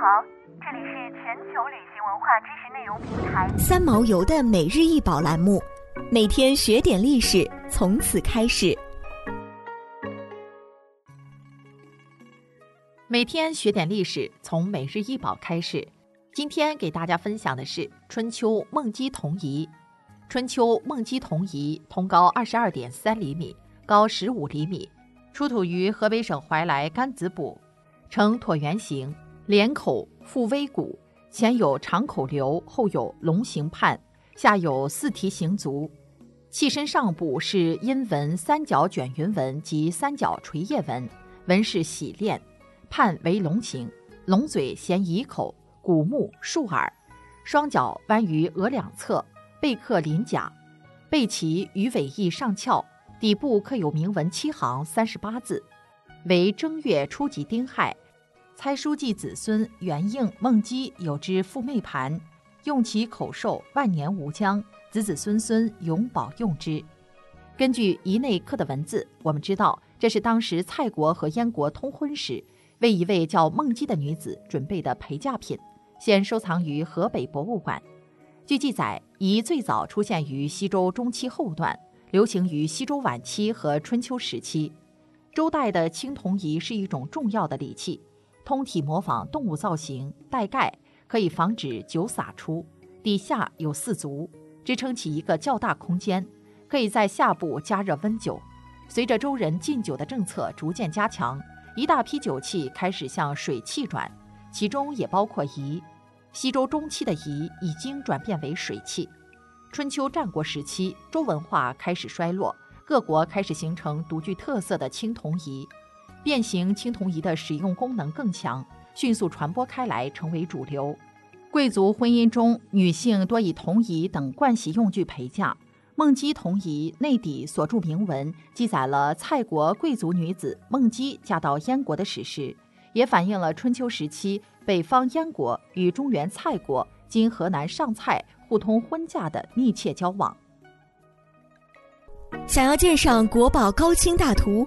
好，这里是全球旅行文化知识内容平台三毛游的每日一宝栏目，每天学点历史，从此开始。每天学点历史，从每日一宝开始。今天给大家分享的是春秋梦姬铜仪。春秋梦姬铜仪铜高二十二点三厘米，高十五厘米，出土于河北省怀来甘子堡，呈椭圆形，脸口腹微鼓，前有长口瘤，后有龙形畔，下有四蹄形足。器身上部是阴纹三角卷云纹及三角垂叶纹，纹饰洗练，判为龙形，龙嘴衔仪口。古目竖耳，双脚弯于额两侧，背刻鳞甲，背鳍鱼尾翼上翘，底部刻有铭文七行三十八字，为正月初级丁亥，猜书记子孙元应孟姬有之父妹盘，用其口寿万年无疆，子子孙孙永保用之。根据仪内刻的文字，我们知道这是当时蔡国和燕国通婚时，为一位叫孟姬的女子准备的陪嫁品。现收藏于河北博物馆。据记载，仪最早出现于西周中期后段，流行于西周晚期和春秋时期。周代的青铜仪是一种重要的礼器，通体模仿动物造型，带盖，可以防止酒洒出。底下有四足，支撑起一个较大空间，可以在下部加热温酒。随着周人禁酒的政策逐渐加强，一大批酒器开始向水器转。其中也包括仪。西周中期的仪已经转变为水器。春秋战国时期，周文化开始衰落，各国开始形成独具特色的青铜仪。变形青铜仪的使用功能更强，迅速传播开来，成为主流。贵族婚姻中，女性多以铜仪等盥洗用具陪嫁。孟姬铜仪内底所著铭文，记载了蔡国贵族女子孟姬嫁到燕国的史实。也反映了春秋时期北方燕国与中原蔡国（今河南上蔡）互通婚嫁的密切交往。想要鉴赏国宝高清大图，